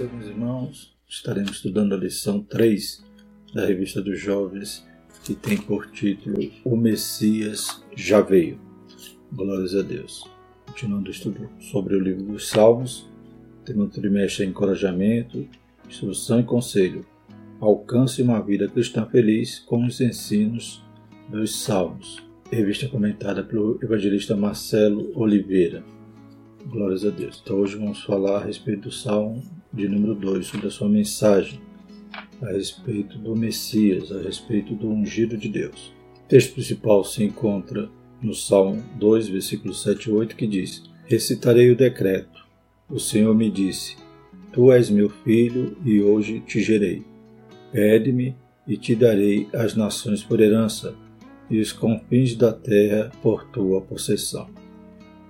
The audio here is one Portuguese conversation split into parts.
você, meus irmãos. Estaremos estudando a lição 3 da Revista dos Jovens, que tem por título O Messias já veio. Glórias a Deus. Continuando o estudo sobre o livro dos Salmos, tema do trimestre é encorajamento, instrução e conselho. Alcance uma vida cristã feliz com os ensinos dos Salmos. Revista comentada pelo evangelista Marcelo Oliveira. Glórias a Deus. Então hoje vamos falar a respeito do Salmo de número 2, sobre a sua mensagem, a respeito do Messias, a respeito do ungido de Deus. O texto principal se encontra no Salmo 2, versículos 7 e 8, que diz: Recitarei o decreto. O Senhor me disse: Tu és meu filho e hoje te gerei. Pede-me e te darei as nações por herança e os confins da terra por tua possessão.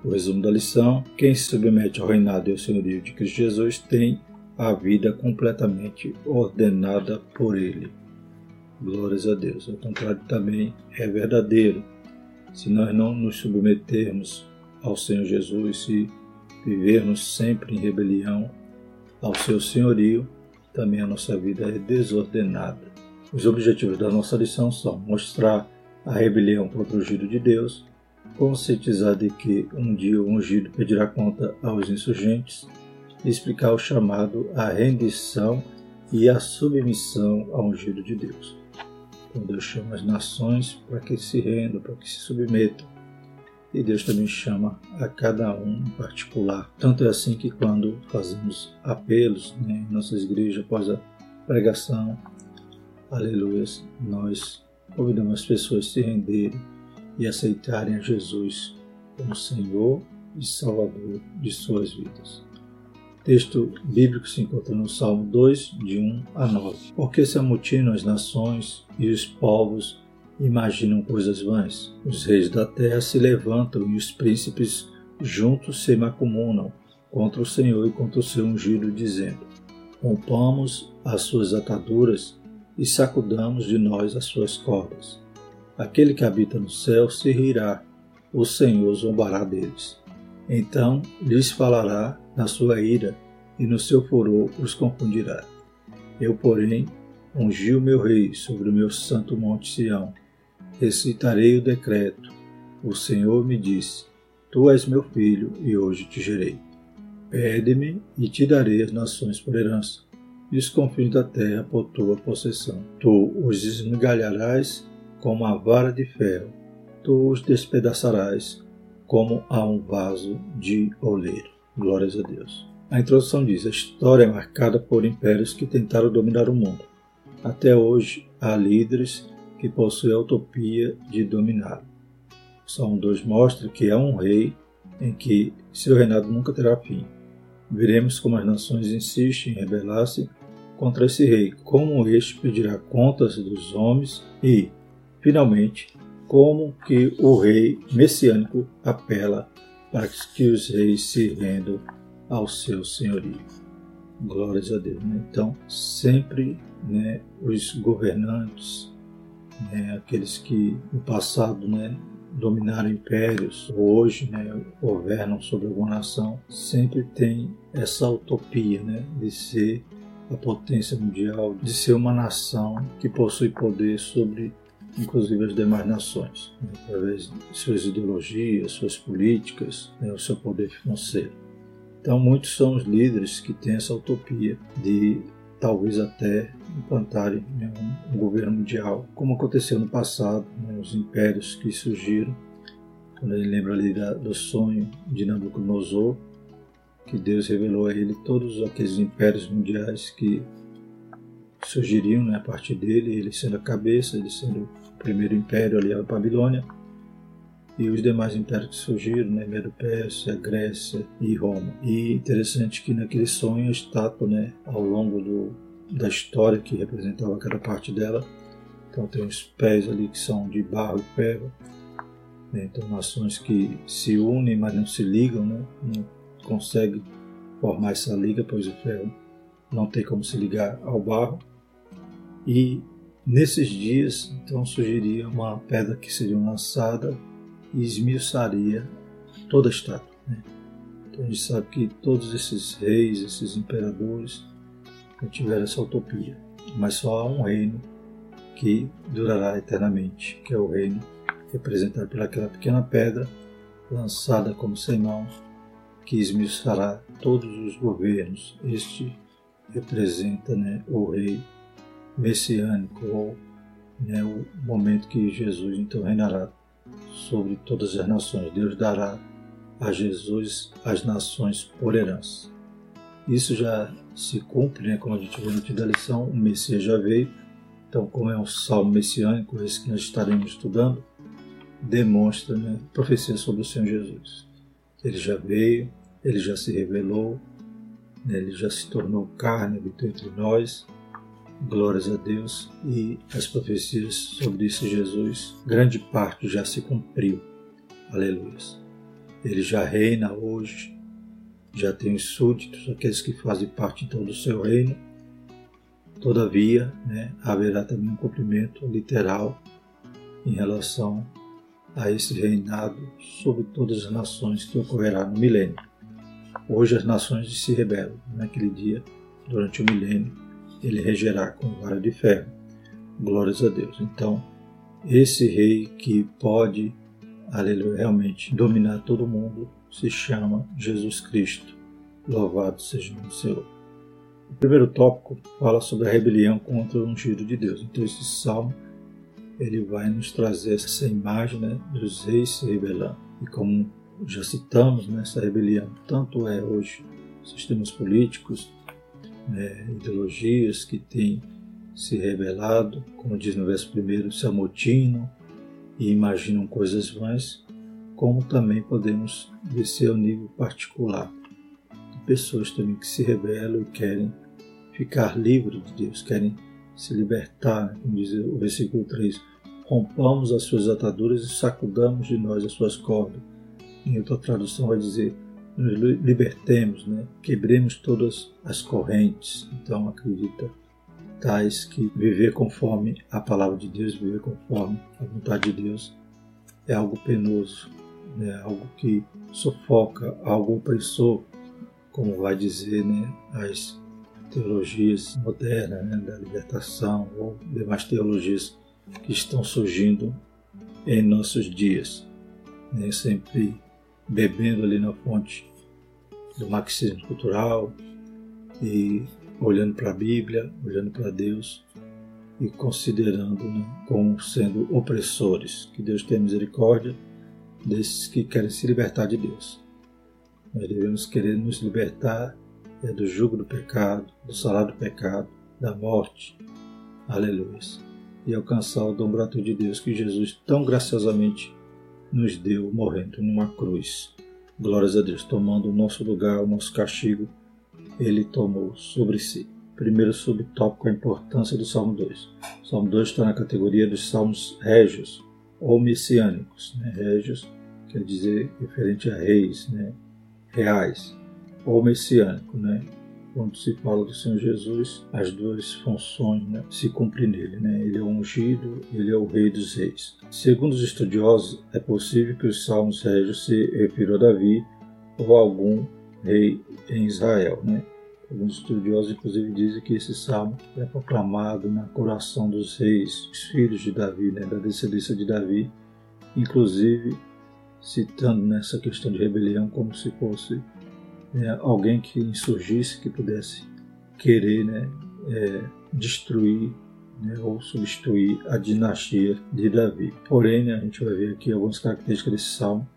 O resumo da lição: quem se submete ao reinado e ao senhorio de Cristo Jesus tem a vida completamente ordenada por Ele. Glórias a Deus. Ao contrário, também é verdadeiro. Se nós não nos submetermos ao Senhor Jesus, se vivermos sempre em rebelião ao seu senhorio, também a nossa vida é desordenada. Os objetivos da nossa lição são mostrar a rebelião contra o giro de Deus conscientizar de que um dia o ungido pedirá conta aos insurgentes explicar o chamado à rendição e à submissão ao ungido de Deus. Então Deus chama as nações para que se rendam, para que se submetam. E Deus também chama a cada um em particular. Tanto é assim que quando fazemos apelos né, em nossas igrejas após a pregação, aleluia, nós convidamos as pessoas a se renderem e aceitarem a Jesus como Senhor e Salvador de suas vidas. Texto bíblico se encontra no Salmo 2, de 1 a 9. Porque se amotinam as nações e os povos imaginam coisas vãs? Os reis da terra se levantam e os príncipes juntos se macumunam contra o Senhor e contra o seu ungido, dizendo: Rompamos as suas ataduras e sacudamos de nós as suas cordas. Aquele que habita no céu se rirá, o Senhor zombará deles. Então lhes falará na sua ira, e no seu furor os confundirá. Eu, porém, ungi o meu rei sobre o meu santo monte Sião. Recitarei o decreto. O Senhor me disse: Tu és meu filho, e hoje te gerei. Pede-me, e te darei as nações por herança, e os confins da terra por tua possessão. Tu os esmigalharás como a vara de ferro, tu os despedaçarás como a um vaso de oleiro. Glórias a Deus. A introdução diz: a história é marcada por impérios que tentaram dominar o mundo. Até hoje há líderes que possuem a utopia de dominá-lo. Salmo 2 mostra que há um rei em que seu reinado nunca terá fim. Veremos como as nações insistem em rebelar-se contra esse rei, como este pedirá contas dos homens e, Finalmente, como que o rei messiânico apela para que os reis se rendam ao seu senhorio. Glórias a Deus. Né? Então, sempre né, os governantes, né, aqueles que no passado né, dominaram impérios, hoje né, governam sobre alguma nação, sempre tem essa utopia né, de ser a potência mundial, de ser uma nação que possui poder sobre inclusive as demais nações, né, através de suas ideologias, suas políticas, né, o seu poder financeiro. Então, muitos são os líderes que têm essa utopia de talvez até implantarem né, um, governo mundial, como aconteceu no passado, né, os impérios que surgiram. Quando ele lembra ali da, do sonho de Nabucodonosor, que Deus revelou a ele todos aqueles impérios mundiais que surgiriam né, a partir dele, ele sendo a cabeça, ele sendo primeiro império ali, a Babilônia, e os demais impérios que surgiram, né, Medo-Pérsia, Grécia e Roma. E interessante que naquele sonho a estátua, né, ao longo do, da história que representava cada parte dela, então tem os pés ali que são de barro e ferro, né, então nações que se unem, mas não se ligam, né, não conseguem formar essa liga, pois o ferro não tem como se ligar ao barro. E Nesses dias, então, surgiria uma pedra que seria lançada e esmiuçaria toda a estátua. Né? Então a gente sabe que todos esses reis, esses imperadores, não tiver essa utopia. Mas só há um reino que durará eternamente, que é o reino representado pelaquela pequena pedra lançada como sem mãos, que esmiuçará todos os governos. Este representa né, o rei messiânico, ou né, o momento que Jesus então reinará sobre todas as nações. Deus dará a Jesus as nações por herança. Isso já se cumpre, né, como a gente viu no da lição, o Messias já veio. Então, como é um salmo messiânico, esse que nós estaremos estudando, demonstra né, profecia sobre o Senhor Jesus. Ele já veio, ele já se revelou, né, ele já se tornou carne, habitou entre nós. Glórias a Deus. E as profecias sobre esse Jesus, grande parte já se cumpriu. Aleluia. Ele já reina hoje, já tem os súditos, aqueles que fazem parte então do seu reino. Todavia, né, haverá também um cumprimento literal em relação a esse reinado sobre todas as nações que ocorrerá no milênio. Hoje as nações se rebelam. Naquele dia, durante o milênio, ele regerá com vara de ferro. Glórias a Deus. Então, esse rei que pode, aleluia, realmente dominar todo mundo se chama Jesus Cristo. Louvado seja o Senhor. O primeiro tópico fala sobre a rebelião contra o ungido de Deus. Então, esse salmo ele vai nos trazer essa imagem né, dos reis se rebelando. E como já citamos, né, essa rebelião tanto é hoje sistemas políticos, né, ideologias que têm se rebelado, como diz no verso primeiro, se amotinam e imaginam coisas vãs, como também podemos descer ao nível particular. De pessoas também que se rebelam e querem ficar livres de Deus, querem se libertar, né, como diz o versículo 3, rompamos as suas ataduras e sacudamos de nós as suas cordas. Em outra tradução vai dizer, nos libertemos, né? quebremos todas as correntes. Então acredita tais que viver conforme a palavra de Deus, viver conforme a vontade de Deus é algo penoso, né? algo que sufoca, algo opressor, como vai dizer né? as teologias modernas né? da libertação ou demais teologias que estão surgindo em nossos dias, né? sempre bebendo ali na fonte do marxismo cultural e olhando para a Bíblia, olhando para Deus e considerando né, como sendo opressores. Que Deus tenha misericórdia desses que querem se libertar de Deus. Nós devemos querer nos libertar é, do jugo do pecado, do salário do pecado, da morte. Aleluia e alcançar o dom gratuito de Deus que Jesus tão graciosamente nos deu morrendo numa cruz. Glórias a Deus, tomando o nosso lugar, o nosso castigo, ele tomou sobre si. Primeiro subtópico, a importância do Salmo 2. O Salmo 2 está na categoria dos salmos régios ou messiânicos. Né? Régios quer dizer referente a reis, né? reais, ou messiânico, né? Quando se fala do Senhor Jesus, as duas funções né, se cumprem nele. Né? Ele é o ungido, ele é o rei dos reis. Segundo os estudiosos, é possível que os salmos régios se refiram a Davi ou a algum rei em Israel. Né? Alguns estudiosos, inclusive, dizem que esse salmo é proclamado na coração dos reis, os filhos de Davi, né, da descendência de Davi, inclusive citando nessa questão de rebelião como se fosse é, alguém que insurgisse, que pudesse querer né, é, destruir né, ou substituir a dinastia de Davi. Porém, né, a gente vai ver aqui algumas características desse salmo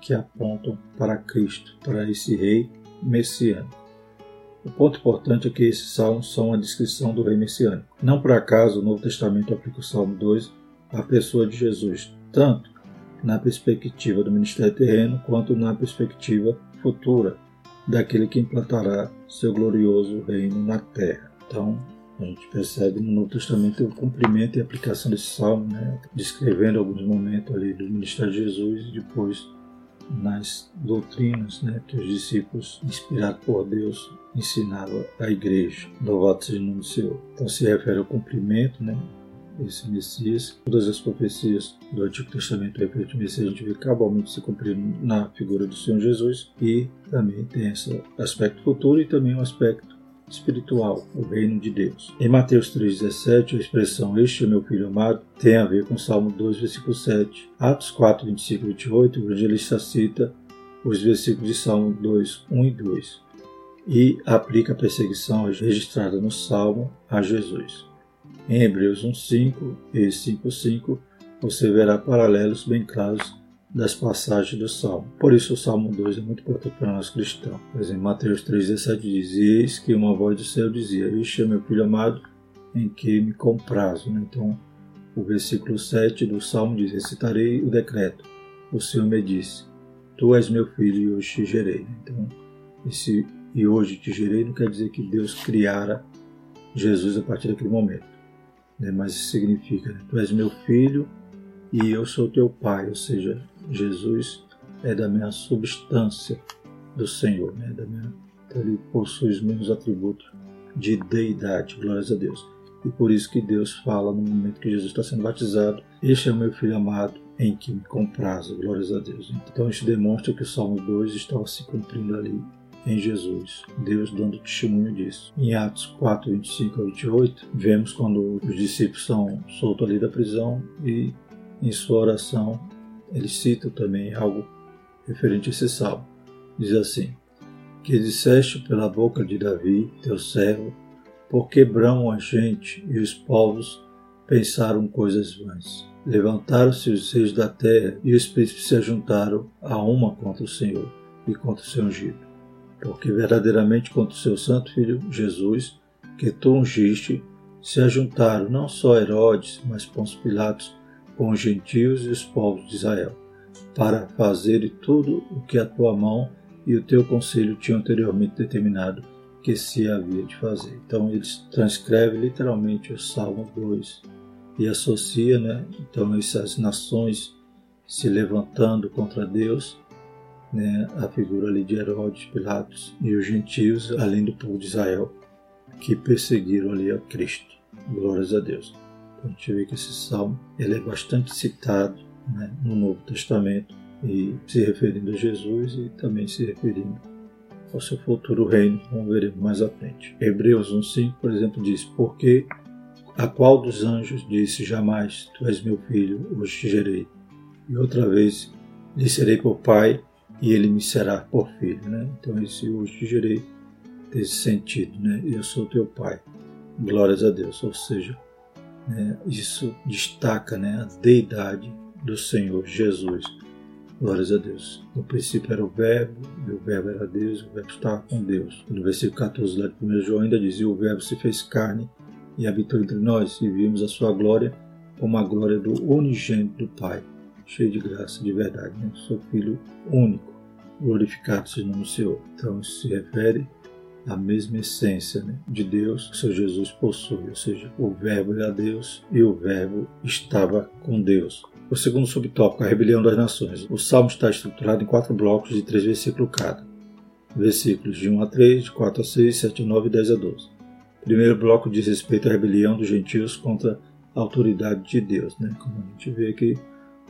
que apontam para Cristo, para esse rei messiânico. O ponto importante é que esses salmos são a descrição do rei messiânico. Não por acaso o Novo Testamento aplica o Salmo 2 à pessoa de Jesus, tanto na perspectiva do ministério terreno quanto na perspectiva futura daquele que implantará seu glorioso reino na terra. Então, a gente percebe no Novo Testamento o cumprimento e aplicação desse salmo, né, descrevendo alguns momentos ali do ministério de Jesus e depois nas doutrinas né, que os discípulos, inspirados por Deus, ensinavam à igreja. Louvado seja o nome do Senhor. Então se refere ao cumprimento né, esse Messias. Todas as profecias do Antigo Testamento referente ao Messias a gente vê cabalmente se cumprindo na figura do Senhor Jesus e também tem esse aspecto futuro e também o um aspecto espiritual, o reino de Deus. Em Mateus 3,17, a expressão Este é meu filho amado tem a ver com Salmo 2, versículo 7. Atos 4, 25 e 28, o evangelista cita os versículos de Salmo 2, 1 e 2 e aplica a perseguição registrada no Salmo a Jesus. Em Hebreus 1,5 e 5,5 você verá paralelos bem claros das passagens do Salmo. Por isso o Salmo 2 é muito importante para nós cristãos. Por exemplo, Mateus 3,17 diz, Eis que uma voz do céu dizia, Este é meu filho amado, em que me comprazo. Né? Então, o versículo 7 do Salmo diz, Recitarei o decreto. O Senhor me disse, Tu és meu filho e hoje te gerei. Então, esse e hoje te gerei não quer dizer que Deus criara Jesus a partir daquele momento. Né? Mas isso significa, né? Tu és meu filho e eu sou teu pai, ou seja, Jesus é da minha substância do Senhor, né? da minha, então ele possui os mesmos atributos de deidade, glórias a Deus. E por isso que Deus fala no momento que Jesus está sendo batizado, este é o meu filho amado, em que me comprazo, glórias a Deus. Então isso demonstra que o Salmo 2 estava se cumprindo ali em Jesus, Deus dando testemunho disso. Em Atos 4, 25 a 28, vemos quando os discípulos são soltos ali da prisão e em sua oração ele cita também algo referente a esse salmo. Diz assim: Que disseste pela boca de Davi, teu servo, por quebram a gente e os povos pensaram coisas vãs. Levantaram-se os reis da terra e os príncipes se ajuntaram a uma contra o Senhor e contra o seu ungido porque verdadeiramente contra o seu santo filho Jesus, que tu ungiste, se ajuntaram não só Herodes, mas Pôncio Pilatos com os gentios e os povos de Israel, para fazerem tudo o que a tua mão e o teu conselho tinham anteriormente determinado que se havia de fazer. Então eles transcrevem literalmente o Salmo 2 e associa, né, então essas nações se levantando contra Deus né, a figura ali de Herodes, Pilatos e os gentios, além do povo de Israel, que perseguiram ali a Cristo. Glórias a Deus. Então, a gente vê que esse salmo ele é bastante citado né, no Novo Testamento e se referindo a Jesus e também se referindo ao seu futuro reino, como veremos mais à frente. Hebreus 1,5, por exemplo, diz: Porque a qual dos anjos disse jamais, Tu és meu filho, hoje te gerei. E outra vez lhe serei por pai, e ele me será por filho, né? Então esse hoje te gerei desse sentido, né? Eu sou teu pai. Glórias a Deus. Ou seja, né, isso destaca, né, a deidade do Senhor Jesus. Glórias a Deus. No princípio era o Verbo, e o Verbo era Deus, o Verbo estava com Deus. E no versículo 14 lá de 1 João ainda dizia: O Verbo se fez carne e habitou entre nós, e vimos a sua glória como a glória do unigênito do Pai cheio de graça, de verdade, né? Sou filho único, glorificado seja o nome do Senhor. Então isso se refere à mesma essência né, de Deus que o Senhor Jesus possui, ou seja, o Verbo era Deus e o Verbo estava com Deus. O segundo subtópico, a rebelião das nações. O salmo está estruturado em quatro blocos de três versículos cada. Versículos de 1 a 3, de 4 a 6, 7 a 9 e 10 a 12. O primeiro bloco diz respeito à rebelião dos gentios contra a autoridade de Deus, né? como a gente vê aqui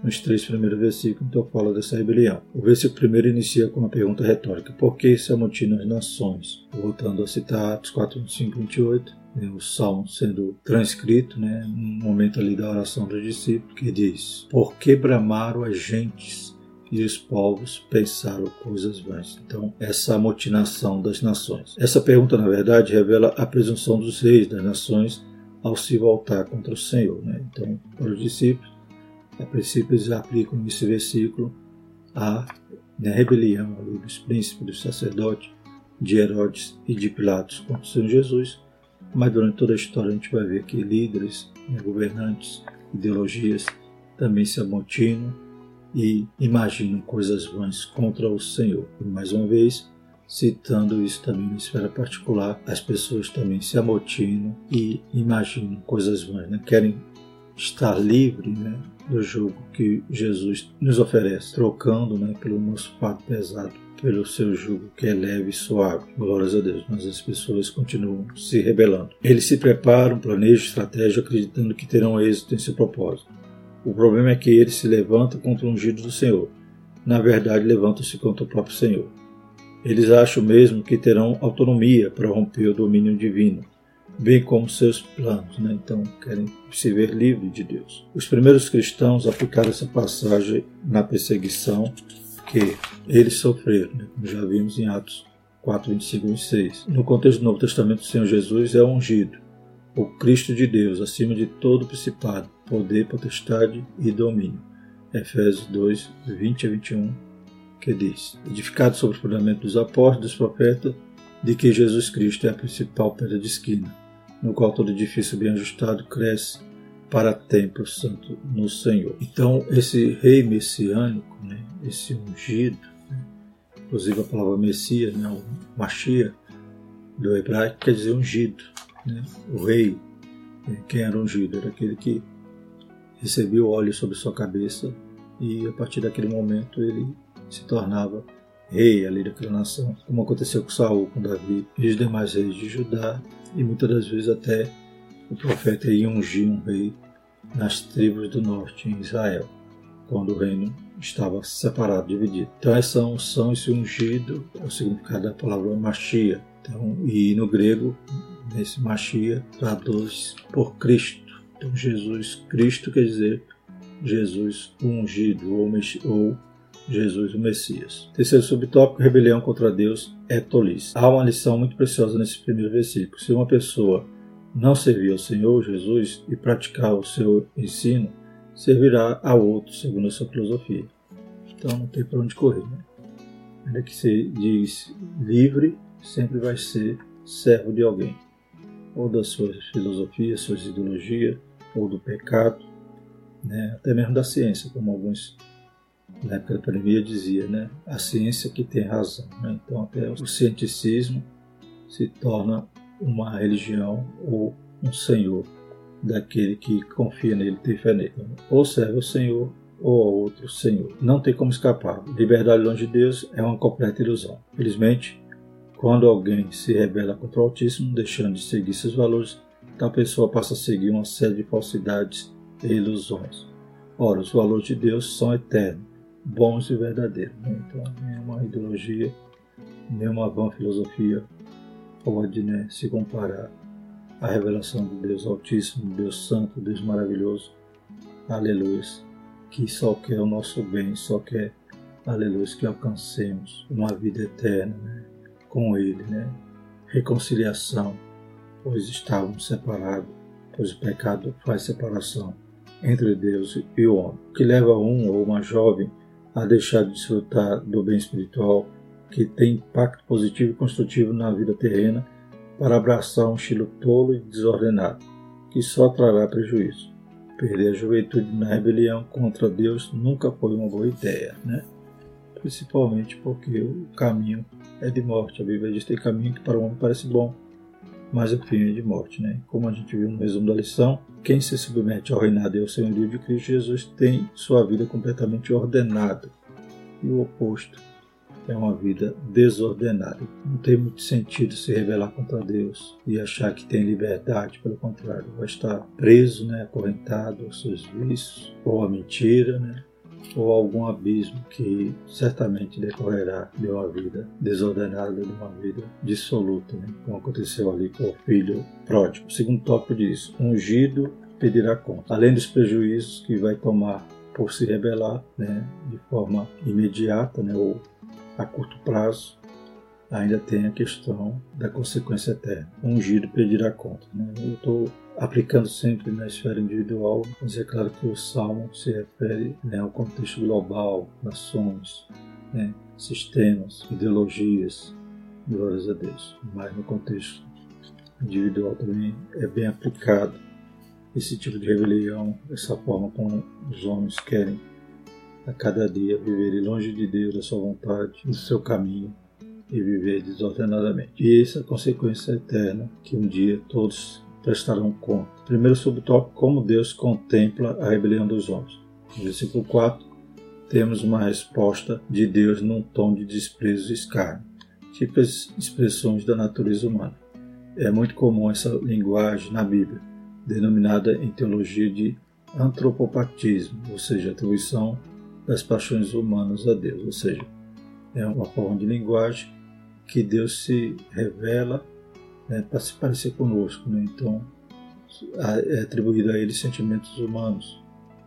nos três primeiros versículos, então fala dessa rebelião. O versículo primeiro inicia com uma pergunta retórica: Por que se amotinam as nações? Voltando a citar Atos 4, 5, 28, né, o salmo sendo transcrito, né, no momento ali da oração dos discípulos, que diz: Por que bramaram as gentes e os povos pensaram coisas vãs. Então, essa amotinação das nações. Essa pergunta, na verdade, revela a presunção dos reis das nações ao se voltar contra o Senhor. Né? Então, para os discípulos, a princípio eles aplicam esse versículo à né, rebelião ali, dos príncipes, dos sacerdotes, de Herodes e de Pilatos contra o Senhor Jesus, mas durante toda a história a gente vai ver que líderes, né, governantes, ideologias também se amotinam e imaginam coisas vãs contra o Senhor. E mais uma vez, citando isso também na esfera particular, as pessoas também se amotinam e imaginam coisas vãs, né? querem estar livre né, do jugo que Jesus nos oferece, trocando né, pelo nosso fardo pesado, pelo seu jugo que é leve e suave. Glórias a Deus, mas as pessoas continuam se rebelando. Eles se preparam, planejam estratégia, acreditando que terão êxito em seu propósito. O problema é que eles se levantam contra o ungido do Senhor. Na verdade, levantam-se contra o próprio Senhor. Eles acham mesmo que terão autonomia para romper o domínio divino, bem como seus planos, né? então querem se ver livre de Deus. Os primeiros cristãos aplicaram essa passagem na perseguição que eles sofreram, né? como já vimos em Atos 4, 25 e 26. No contexto do Novo Testamento, o Senhor Jesus é ungido, o Cristo de Deus, acima de todo principado, poder, potestade e domínio. Efésios 2, 20 a 21, que diz: Edificado sobre o fundamento dos apóstolos, dos profetas, de que Jesus Cristo é a principal pedra de esquina, no qual todo edifício bem ajustado cresce para templo santo no Senhor. Então, esse rei messiânico, né, esse ungido, né, inclusive a palavra Messias, né, o Machia, do hebraico, quer dizer ungido. Né, o rei, quem era ungido? Era aquele que recebia o óleo sobre sua cabeça e a partir daquele momento ele se tornava rei ali daquela nação, como aconteceu com Saul, com Davi e os demais reis de Judá, e muitas das vezes até o profeta ia ungir um rei nas tribos do norte, em Israel, quando o reino estava separado, dividido. Então essa unção, esse ungido, é o significado da palavra Machia. Então, e no grego, nesse Machia, traduz por Cristo. Então Jesus Cristo quer dizer Jesus ungido ou, ou Jesus o Messias. Terceiro subtópico, rebelião contra Deus é tolice. Há uma lição muito preciosa nesse primeiro versículo. Se uma pessoa não servir ao Senhor Jesus e praticar o seu ensino, servirá a outro, segundo a sua filosofia. Então não tem para onde correr. Né? Ainda que se diz livre, sempre vai ser servo de alguém, ou da sua filosofia, suas ideologias, ou do pecado, né? até mesmo da ciência, como alguns na época da pandemia dizia, né? a ciência que tem razão. Né? Então até o cienticismo se torna uma religião ou um senhor daquele que confia nele, tem fé nele. Ou serve o Senhor ou outro Senhor. Não tem como escapar. Liberdade longe de Deus é uma completa ilusão. Felizmente, quando alguém se rebela contra o Altíssimo, deixando de seguir seus valores, tal pessoa passa a seguir uma série de falsidades e ilusões. Ora, os valores de Deus são eternos, bons e verdadeiros. Né? Então, nenhuma ideologia, nenhuma vã filosofia pode né, se comparar à revelação do Deus Altíssimo, Deus Santo, Deus Maravilhoso. Aleluia. Que só quer o nosso bem, só quer, aleluia, que alcancemos uma vida eterna né, com Ele. Né? Reconciliação, pois estávamos separados, pois o pecado faz separação entre Deus e o homem. Que leva um ou uma jovem a deixar de desfrutar do bem espiritual que tem impacto positivo e construtivo na vida terrena para abraçar um estilo tolo e desordenado, que só trará prejuízo. Perder a juventude na rebelião contra Deus nunca foi uma boa ideia, né? principalmente porque o caminho é de morte. A Bíblia diz que tem caminho que para o homem parece bom, mas o fim é de morte. Né? Como a gente viu no resumo da lição, quem se submete ao reinado e ao senhorio de Cristo Jesus tem sua vida completamente ordenada. E o oposto é uma vida desordenada. Não tem muito sentido se rebelar contra Deus e achar que tem liberdade, pelo contrário, vai estar preso, né, acorrentado aos seus vícios, ou à mentira, né, ou algum abismo que certamente decorrerá de uma vida desordenada, de uma vida dissoluta, né, como aconteceu ali com o filho pródigo. O segundo tópico diz: ungido pedirá conta. Além dos prejuízos que vai tomar por se rebelar né, de forma imediata né, ou a curto prazo, ainda tem a questão da consequência eterna. Ungido pedirá conta. Né? Eu estou aplicando sempre na esfera individual, mas é claro que o salmo se refere né, ao contexto global, nações, né, sistemas, ideologias, glórias a Deus. Mas no contexto individual também é bem aplicado esse tipo de rebelião, essa forma como os homens querem a cada dia viverem longe de Deus, da sua vontade, do seu caminho e viver desordenadamente. E essa é a consequência eterna que um dia todos prestarão conta. Primeiro subtópico, como Deus contempla a rebelião dos homens. No versículo 4, temos uma resposta de Deus num tom de desprezo e escárnio, típicas expressões da natureza humana. É muito comum essa linguagem na Bíblia, denominada em teologia de antropopatismo, ou seja, atribuição das paixões humanas a Deus, ou seja, é uma forma de linguagem que Deus se revela né, para se parecer conosco. Né? Então, é atribuído a ele sentimentos humanos,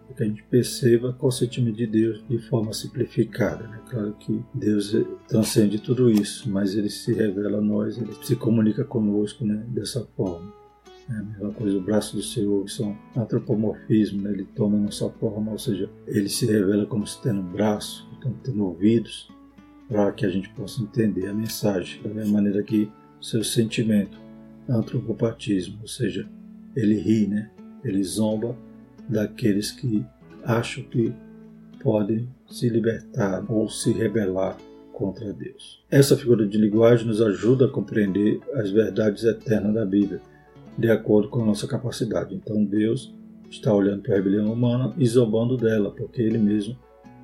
para que a gente perceba qual é o sentimento de Deus de forma simplificada. Né? Claro que Deus transcende tudo isso, mas ele se revela a nós, ele se comunica conosco né, dessa forma. É a mesma coisa, o braço do Senhor, que são antropomorfismo, né? ele toma nossa forma, ou seja, ele se revela como se tendo um braço, como tendo ouvidos, para que a gente possa entender a mensagem, da mesma maneira que seu sentimento, antropopatismo, ou seja, ele ri, né? ele zomba daqueles que acham que podem se libertar ou se rebelar contra Deus. Essa figura de linguagem nos ajuda a compreender as verdades eternas da Bíblia, de acordo com a nossa capacidade. Então Deus está olhando para a rebelião humana e zombando dela, porque Ele mesmo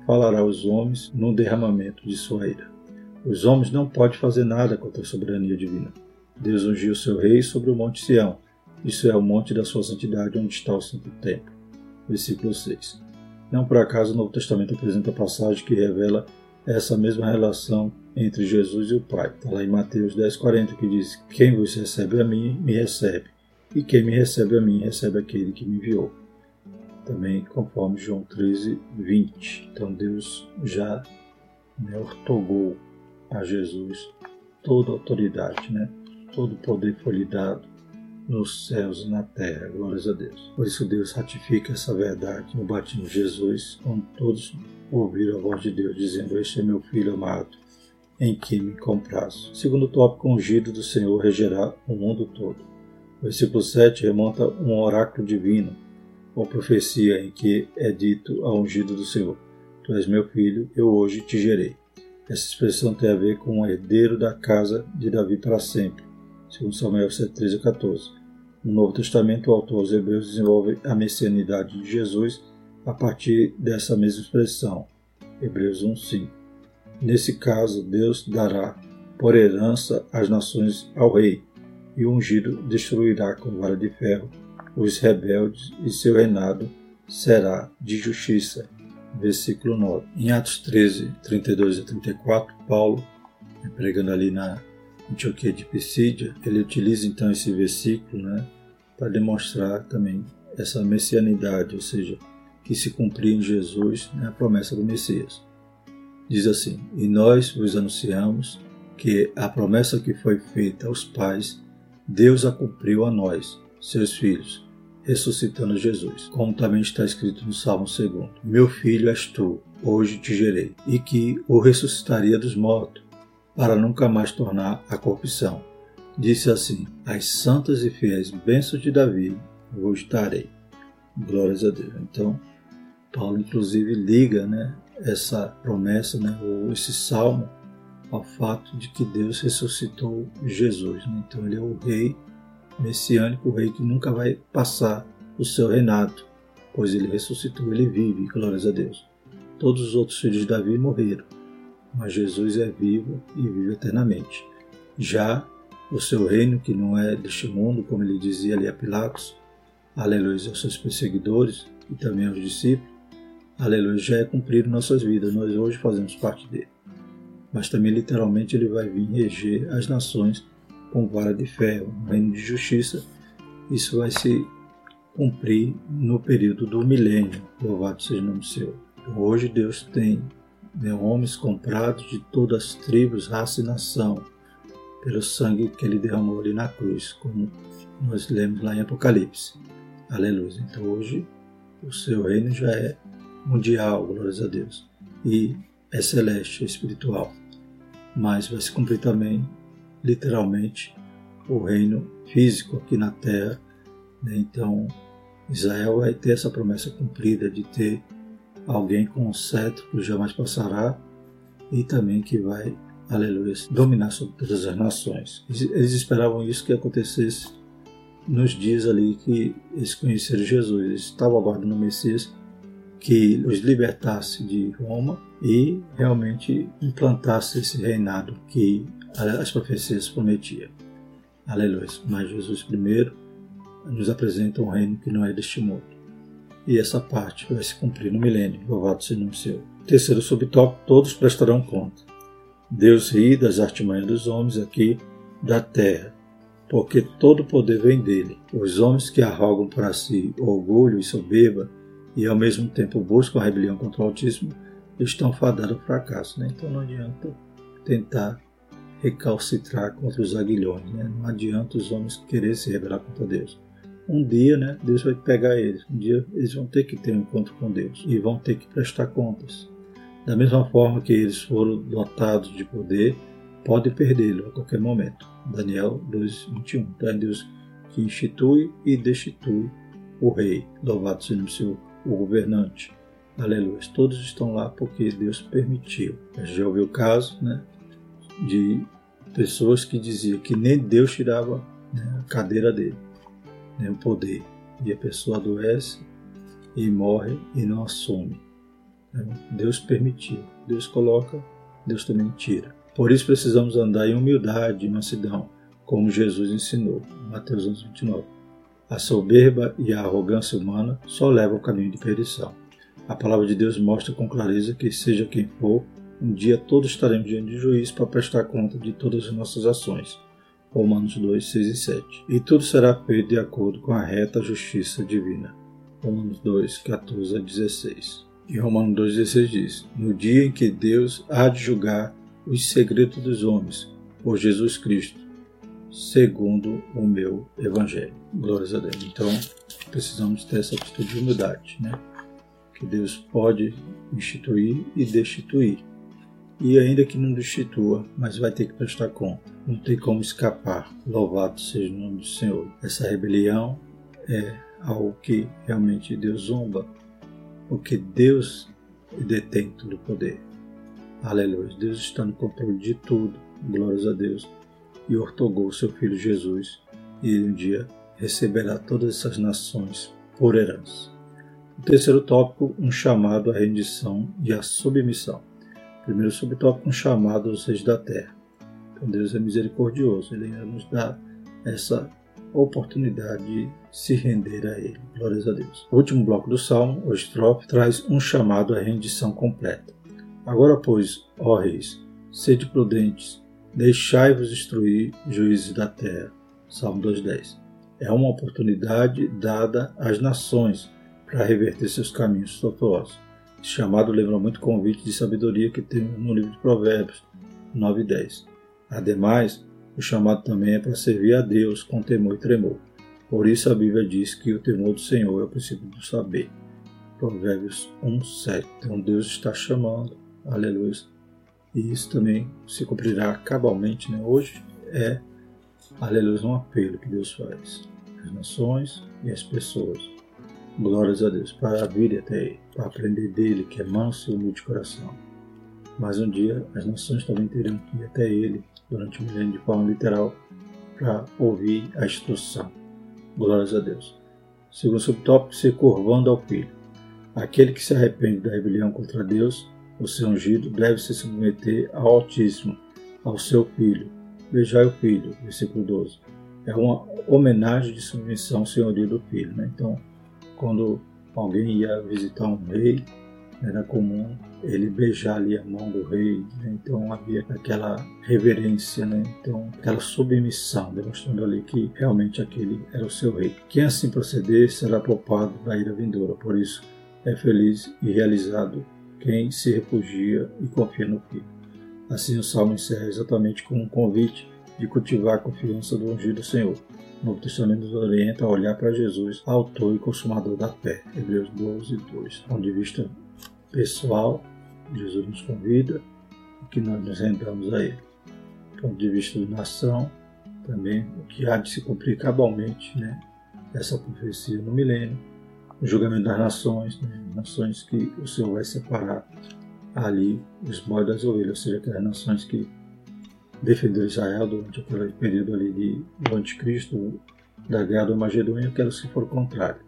falará aos homens no derramamento de sua ira. Os homens não podem fazer nada contra a soberania divina. Deus ungiu seu rei sobre o monte Sião. Isso é o monte da sua santidade, onde está o santo templo. Versículo 6. Não por acaso o Novo Testamento apresenta passagem que revela essa mesma relação entre Jesus e o Pai. Está lá em Mateus 10,40 que diz: Quem vos recebe a mim, me recebe, e quem me recebe a mim, recebe aquele que me enviou. Também conforme João 13, 20. Então Deus já né, ortogou a Jesus toda a autoridade, né? todo poder foi lhe dado nos céus e na terra. Glórias a Deus. Por isso Deus ratifica essa verdade no batismo de Jesus, quando todos ouviram a voz de Deus dizendo: Este é meu filho amado, em quem me comprazo. Segundo tópico, ungido do Senhor regerá o mundo todo. Versículo 7 remonta um oráculo divino, ou profecia em que é dito ao ungido do Senhor: Tu és meu filho, eu hoje te gerei. Essa expressão tem a ver com herdeiro da casa de Davi para sempre, segundo Samuel 7, 13 a 14. No Novo Testamento, o autor aos Hebreus desenvolve a messianidade de Jesus a partir dessa mesma expressão, Hebreus 1, 5. Nesse caso, Deus dará por herança as nações ao rei, e o ungido destruirá com vara de ferro os rebeldes, e seu reinado será de justiça. Versículo 9. Em Atos 13, 32 a 34, Paulo, pregando ali na Antioquia de Pisídia, ele utiliza então esse versículo né, para demonstrar também essa messianidade, ou seja, que se cumpria em Jesus né, a promessa do Messias. Diz assim: E nós vos anunciamos que a promessa que foi feita aos pais Deus a cumpriu a nós, seus filhos, ressuscitando Jesus, como também está escrito no Salmo 2: Meu filho és tu, hoje te gerei, e que o ressuscitaria dos mortos, para nunca mais tornar a corrupção. Disse assim: As santas e fiéis bênçãos de Davi vos darei. Glórias a Deus. Então, Paulo inclusive liga né, essa promessa, né, ou esse salmo, ao fato de que Deus ressuscitou Jesus. Né? Então ele é o rei messiânico, rei que nunca vai passar o seu reinado, pois ele ressuscitou, ele vive, glórias a Deus. Todos os outros filhos de Davi morreram, mas Jesus é vivo e vive eternamente. Já o seu reino, que não é deste mundo, como ele dizia ali a Pilatos, aleluia aos seus perseguidores e também aos discípulos, aleluia, já é cumprido nossas vidas, nós hoje fazemos parte dele mas também literalmente ele vai vir reger as nações com vara de ferro, um reino de justiça. Isso vai se cumprir no período do milênio, louvado seja o nome seu. Hoje Deus tem né, homens comprados de todas as tribos, raça e nação, pelo sangue que ele derramou ali na cruz, como nós lemos lá em Apocalipse. Aleluia. Então hoje o seu reino já é mundial, glórias a Deus. E é celeste, é espiritual. Mas vai se cumprir também, literalmente, o reino físico aqui na terra. Né? Então, Israel vai ter essa promessa cumprida de ter alguém com um cetro que jamais passará e também que vai, aleluia, dominar sobre todas as nações. Eles esperavam isso que acontecesse nos dias ali que eles conheceram Jesus. Eles estavam aguardando o Messias que os libertasse de Roma e realmente implantasse esse reinado que as profecias prometiam. Aleluia. Mas Jesus primeiro nos apresenta um reino que não é deste mundo. E essa parte vai se cumprir no milênio. Louvado seja o seu. Terceiro subtópico, todos prestarão conta. Deus ri das artimanhas dos homens aqui da terra, porque todo poder vem dele. Os homens que arrogam para si orgulho e soberba e ao mesmo tempo buscam a rebelião contra o Altíssimo estão fadados ao fracasso. Né? Então não adianta tentar recalcitrar contra os aguilhões. Né? Não adianta os homens querer se rebelar contra Deus. Um dia, né, Deus vai pegar eles. Um dia eles vão ter que ter um encontro com Deus e vão ter que prestar contas. Da mesma forma que eles foram dotados de poder, pode perdê-lo a qualquer momento. Daniel 2:21. Então é Deus que institui e destitui o rei. Louvado seja o seu o governante. Aleluia. Todos estão lá porque Deus permitiu. Já ouviu o caso né, de pessoas que diziam que nem Deus tirava né, a cadeira dele, nem o poder. E a pessoa adoece e morre e não assume. Deus permitiu. Deus coloca, Deus também tira. Por isso precisamos andar em humildade e mansidão, como Jesus ensinou. Mateus 11, 29. A soberba e a arrogância humana só levam ao caminho de perdição. A palavra de Deus mostra com clareza que, seja quem for, um dia todos estaremos diante de juiz para prestar conta de todas as nossas ações. Romanos 2, 6 e 7. E tudo será feito de acordo com a reta justiça divina. Romanos 2, 14 a 16. E Romanos 2, 16 diz: No dia em que Deus há de julgar os segredos dos homens, por Jesus Cristo, segundo o meu Evangelho. Glórias a Deus. Então, precisamos ter essa atitude de humildade, né? que Deus pode instituir e destituir. E ainda que não destitua, mas vai ter que prestar conta. Não tem como escapar. Louvado seja o nome do Senhor. Essa rebelião é algo que realmente Deus zomba, porque Deus detém todo o poder. Aleluia. Deus está no controle de tudo. Glórias a Deus. E ortogou seu filho Jesus, e ele um dia receberá todas essas nações por herança. O terceiro tópico, um chamado à rendição e à submissão. Primeiro subtópico, um chamado aos reis da terra. Então Deus é misericordioso, Ele nos dá essa oportunidade de se render a Ele. Glórias a Deus. O último bloco do Salmo, o estrofe, traz um chamado à rendição completa. Agora, pois, ó reis, sede prudentes, deixai-vos instruir, juízes da terra. Salmo 2.10. É uma oportunidade dada às nações para reverter seus caminhos tortuosos. Chamado lembra muito o convite de sabedoria que temos no livro de Provérbios 9 e 10. Ademais, o chamado também é para servir a Deus com temor e tremor. Por isso a Bíblia diz que o temor do Senhor é o princípio do saber. Provérbios 1, 7. Então Deus está chamando, aleluia. E isso também se cumprirá cabalmente. Né? Hoje é, aleluia, um apelo que Deus faz às nações e às pessoas glórias a Deus, para vir até Ele, para aprender dele, que é manso e humilde de coração. Mas um dia as nações também terão que ir até Ele, durante um milênio de forma literal, para ouvir a instrução. Glórias a Deus. Segundo subtópico, se curvando ao Filho. Aquele que se arrepende da rebelião contra Deus, o seu ungido, deve se submeter ao Altíssimo, ao seu Filho. Beijai o Filho, versículo 12. É uma homenagem de submissão ao senhorio do Filho. Né? Então, quando alguém ia visitar um rei, era comum ele beijar ali a mão do rei, né? então havia aquela reverência, né? então aquela submissão, demonstrando ali que realmente aquele era o seu rei. Quem assim proceder será poupado da ira vindoura, por isso é feliz e realizado quem se refugia e confia no Filho. Assim o Salmo encerra exatamente com um convite de cultivar a confiança do ungido Senhor. O Novo Testamento nos orienta a olhar para Jesus, autor e consumador da fé. Hebreus 12, 2. Do ponto de vista pessoal, Jesus nos convida que nós nos rendamos a Ele. Do ponto de vista de nação, também o que há de se cumprir cabalmente, né? essa profecia no milênio, o julgamento das nações, né? nações que o Senhor vai separar ali os bois das ovelhas, ou seja, aquelas nações que defender Israel durante aquele período ali de, do anticristo, da guerra do Magedon e aquelas que foram contrárias.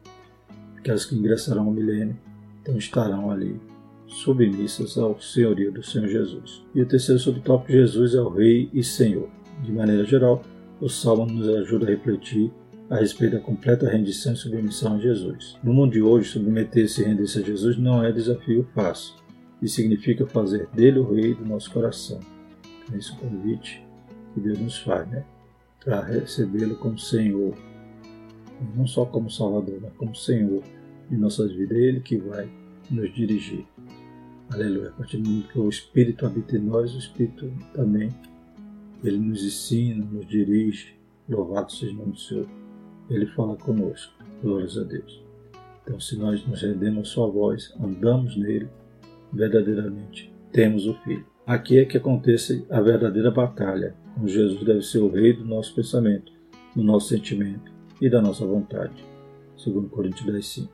Aquelas que ingressarão ao milênio, então estarão ali submissas ao senhorio do Senhor Jesus. E o terceiro subtópico, Jesus é o Rei e Senhor. De maneira geral, o Salmo nos ajuda a refletir a respeito da completa rendição e submissão a Jesus. No mundo de hoje, submeter-se e render-se a Jesus não é desafio fácil, e significa fazer dele o Rei do nosso coração Esse o convite que Deus nos faz, né? Para recebê-lo como Senhor. Não só como Salvador, mas como Senhor de nossas vidas. É Ele que vai nos dirigir. Aleluia. A partir do momento que o Espírito habita em nós, o Espírito também, ele nos ensina, nos dirige. Louvado seja o nome do Senhor. Ele fala conosco. Glórias a Deus. Então, se nós nos rendemos à sua voz, andamos nele, verdadeiramente temos o Filho. Aqui é que acontece a verdadeira batalha, com Jesus deve ser o rei do nosso pensamento, do nosso sentimento e da nossa vontade. Segundo Coríntios 10, 5.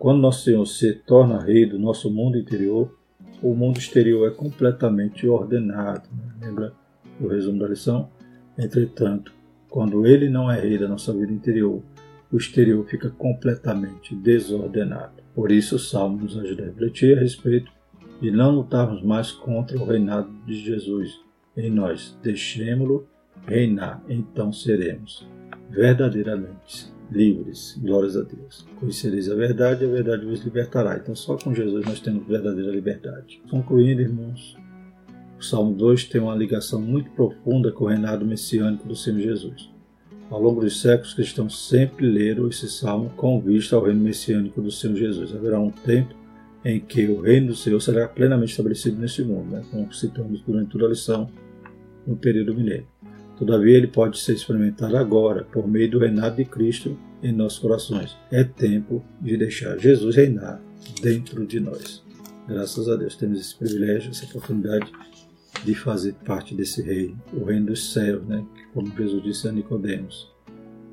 Quando nosso Senhor se torna rei do nosso mundo interior, o mundo exterior é completamente ordenado. Né? Lembra o resumo da lição? Entretanto, quando ele não é rei da nossa vida interior, o exterior fica completamente desordenado. Por isso, o Salmo nos ajuda a refletir a respeito de não lutarmos mais contra o reinado de Jesus em nós. Deixemos-lo reinar, então seremos verdadeiramente livres. Glórias a Deus. Conhecereis a verdade e a verdade vos libertará. Então, só com Jesus nós temos verdadeira liberdade. Concluindo, irmãos, o Salmo 2 tem uma ligação muito profunda com o reinado messiânico do Senhor Jesus. Ao longo dos séculos, cristãos sempre leram esse salmo com vista ao reino messiânico do Senhor Jesus. Haverá um tempo em que o reino do Senhor será plenamente estabelecido nesse mundo, né? como citamos durante toda a lição no período milênio. Todavia, ele pode ser experimentado agora, por meio do reinado de Cristo em nossos corações. É tempo de deixar Jesus reinar dentro de nós. Graças a Deus temos esse privilégio, essa oportunidade de fazer parte desse reino, o reino dos céus, né? como Jesus disse a Nicodemos.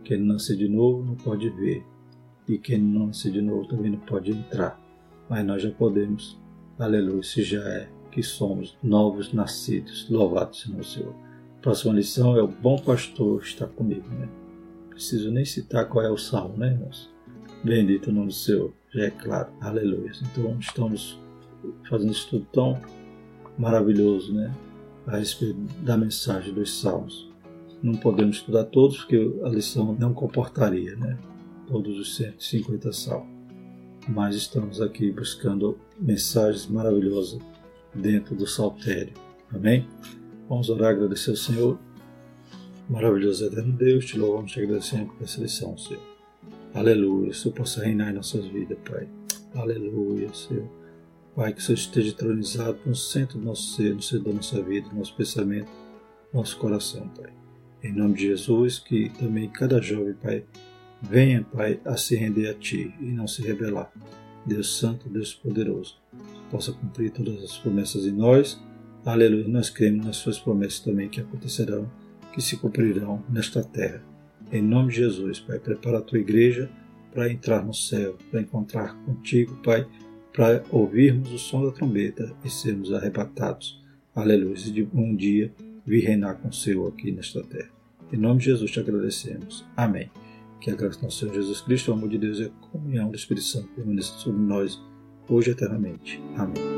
Quem não nascer de novo não pode ver, e quem não nascer de novo também não pode entrar. Mas nós já podemos, aleluia, se já é que somos novos nascidos. Louvado seja o Senhor. Próxima lição é o bom pastor está comigo, né? Preciso nem citar qual é o salmo, né, irmãos? Bendito o nome do Senhor, já é claro. Aleluia. Então estamos fazendo um estudo tão maravilhoso, né? A respeito da mensagem dos salmos. Não podemos estudar todos porque a lição não comportaria, né? Todos os 150 salmos. Mas estamos aqui buscando mensagens maravilhosas dentro do saltério. Amém? Vamos orar, agradecer ao Senhor. Maravilhoso eterno Deus, te louvamos, te agradecemos por essa lição, Senhor. Aleluia, Senhor possa reinar em nossas vidas, Pai. Aleluia, Senhor. Pai, que o Senhor esteja tronizado no centro do nosso ser, no centro da nossa vida, nosso pensamento, nosso coração, Pai. Em nome de Jesus, que também cada jovem, Pai, venha, Pai, a se render a Ti e não se rebelar. Deus Santo, Deus Poderoso, possa cumprir todas as promessas em nós Aleluia, nós cremos nas suas promessas também que acontecerão, que se cumprirão nesta terra. Em nome de Jesus, Pai, prepara a tua igreja para entrar no céu, para encontrar contigo, Pai, para ouvirmos o som da trombeta e sermos arrebatados. Aleluia, e de um dia vir reinar com o Senhor aqui nesta terra. Em nome de Jesus te agradecemos. Amém. Que a graça do nosso Senhor Jesus Cristo, o amor de Deus e a comunhão do Espírito Santo permaneça sobre nós, hoje e eternamente. Amém.